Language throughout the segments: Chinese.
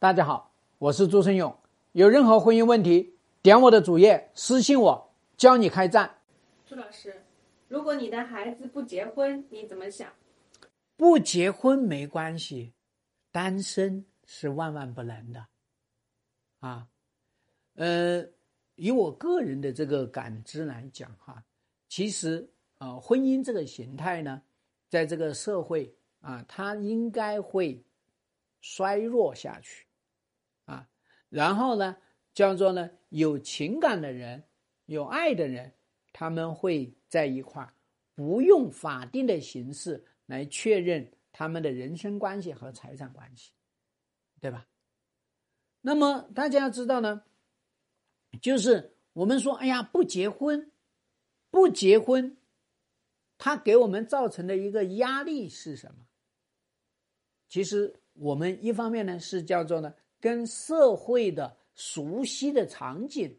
大家好，我是朱生勇。有任何婚姻问题，点我的主页私信我，教你开战。朱老师，如果你的孩子不结婚，你怎么想？不结婚没关系，单身是万万不能的。啊，呃，以我个人的这个感知来讲，哈，其实啊，婚姻这个形态呢，在这个社会啊，它应该会衰弱下去。然后呢，叫做呢，有情感的人，有爱的人，他们会在一块儿，不用法定的形式来确认他们的人生关系和财产关系，对吧？那么大家要知道呢，就是我们说，哎呀，不结婚，不结婚，它给我们造成的一个压力是什么？其实我们一方面呢是叫做呢。跟社会的熟悉的场景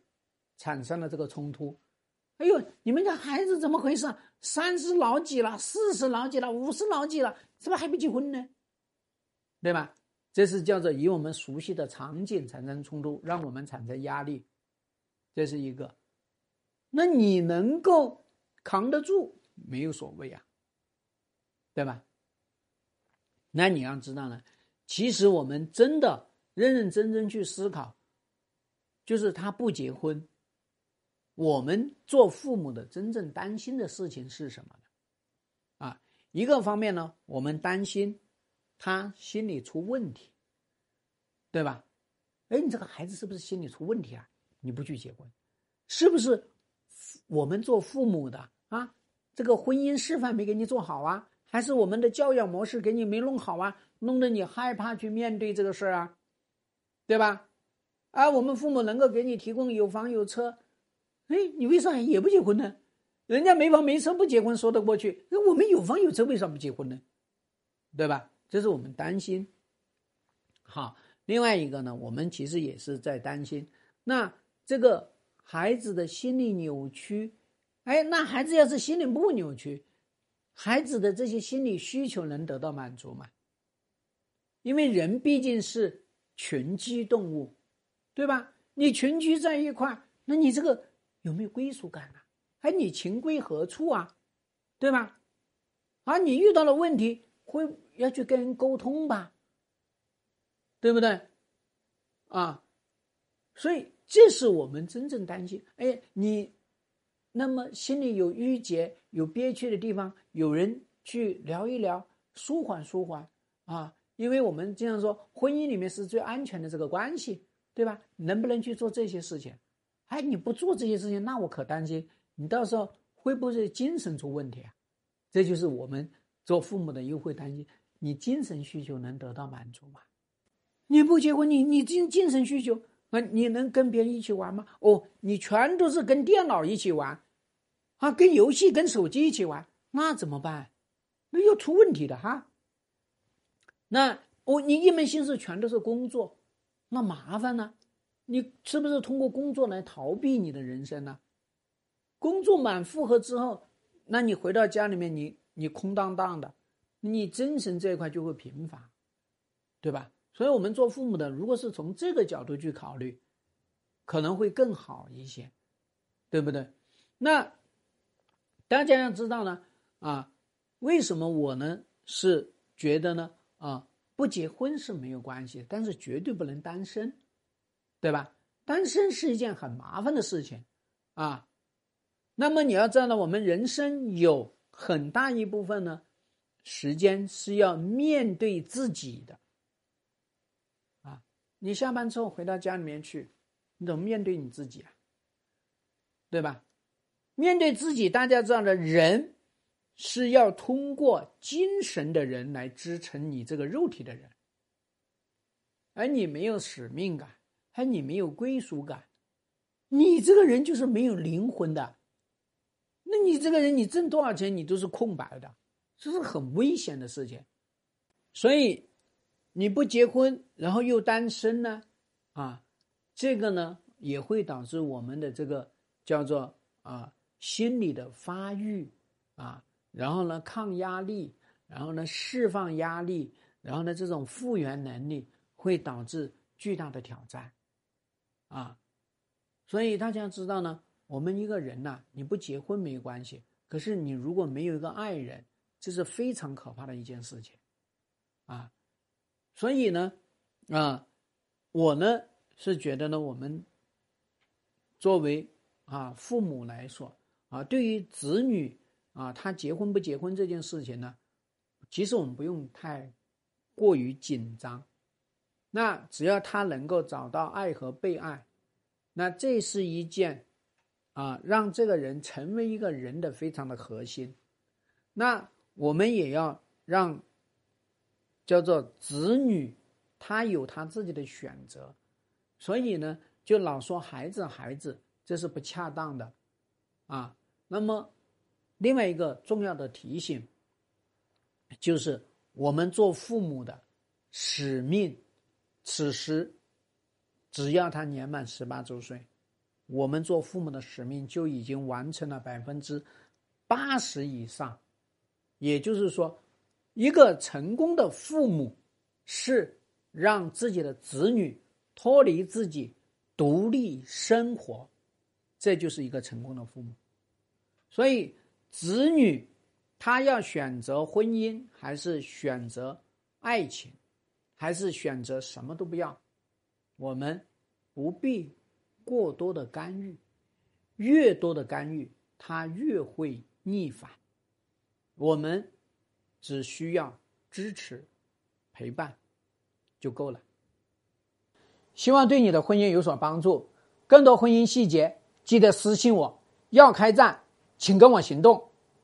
产生了这个冲突。哎呦，你们家孩子怎么回事？三十老几了？四十老几了？五十老几了？怎么还不结婚呢？对吧？这是叫做与我们熟悉的场景产生冲突，让我们产生压力。这是一个。那你能够扛得住，没有所谓啊，对吧？那你要知道呢，其实我们真的。认认真真去思考，就是他不结婚，我们做父母的真正担心的事情是什么呢？啊，一个方面呢，我们担心他心里出问题，对吧？哎，你这个孩子是不是心理出问题啊？你不去结婚，是不是我们做父母的啊？这个婚姻示范没给你做好啊？还是我们的教养模式给你没弄好啊？弄得你害怕去面对这个事儿啊？对吧？啊，我们父母能够给你提供有房有车，哎，你为啥也不结婚呢？人家没房没车不结婚说得过去，那我们有房有车为啥不结婚呢？对吧？这是我们担心。好，另外一个呢，我们其实也是在担心，那这个孩子的心理扭曲，哎，那孩子要是心理不扭曲，孩子的这些心理需求能得到满足吗？因为人毕竟是。群居动物，对吧？你群居在一块那你这个有没有归属感啊？哎，你情归何处啊？对吧？啊，你遇到了问题，会要去跟人沟通吧？对不对？啊，所以这是我们真正担心。哎，你那么心里有郁结、有憋屈的地方，有人去聊一聊，舒缓舒缓啊。因为我们经常说，婚姻里面是最安全的这个关系，对吧？能不能去做这些事情？哎，你不做这些事情，那我可担心你到时候会不会精神出问题啊？这就是我们做父母的又会担心，你精神需求能得到满足吗？你不结婚，你你精精神需求啊，你能跟别人一起玩吗？哦，你全都是跟电脑一起玩，啊，跟游戏、跟手机一起玩，那怎么办？那要出问题的哈。那我你一门心思全都是工作，那麻烦呢？你是不是通过工作来逃避你的人生呢？工作满负荷之后，那你回到家里面，你你空荡荡的，你精神这一块就会贫乏，对吧？所以我们做父母的，如果是从这个角度去考虑，可能会更好一些，对不对？那大家要知道呢，啊，为什么我呢是觉得呢？啊，不结婚是没有关系，但是绝对不能单身，对吧？单身是一件很麻烦的事情，啊。那么你要知道呢，我们人生有很大一部分呢，时间是要面对自己的，啊。你下班之后回到家里面去，你怎么面对你自己啊？对吧？面对自己，大家知道的人。是要通过精神的人来支撑你这个肉体的人，而你没有使命感，而你没有归属感，你这个人就是没有灵魂的。那你这个人，你挣多少钱，你都是空白的，这是很危险的事情。所以你不结婚，然后又单身呢，啊，这个呢也会导致我们的这个叫做啊心理的发育啊。然后呢，抗压力，然后呢，释放压力，然后呢，这种复原能力会导致巨大的挑战，啊，所以大家知道呢，我们一个人呐，你不结婚没关系，可是你如果没有一个爱人，这是非常可怕的一件事情，啊，所以呢，啊，我呢是觉得呢，我们作为啊父母来说，啊，对于子女啊，他结婚不结婚这件事情呢，其实我们不用太过于紧张。那只要他能够找到爱和被爱，那这是一件啊，让这个人成为一个人的非常的核心。那我们也要让叫做子女，他有他自己的选择。所以呢，就老说孩子孩子，这是不恰当的啊。那么另外一个重要的提醒，就是我们做父母的使命。此时，只要他年满十八周岁，我们做父母的使命就已经完成了百分之八十以上。也就是说，一个成功的父母是让自己的子女脱离自己，独立生活，这就是一个成功的父母。所以，子女他要选择婚姻还是选择爱情？还是选择什么都不要，我们不必过多的干预，越多的干预，他越会逆反。我们只需要支持、陪伴就够了。希望对你的婚姻有所帮助。更多婚姻细节，记得私信我。要开战，请跟我行动。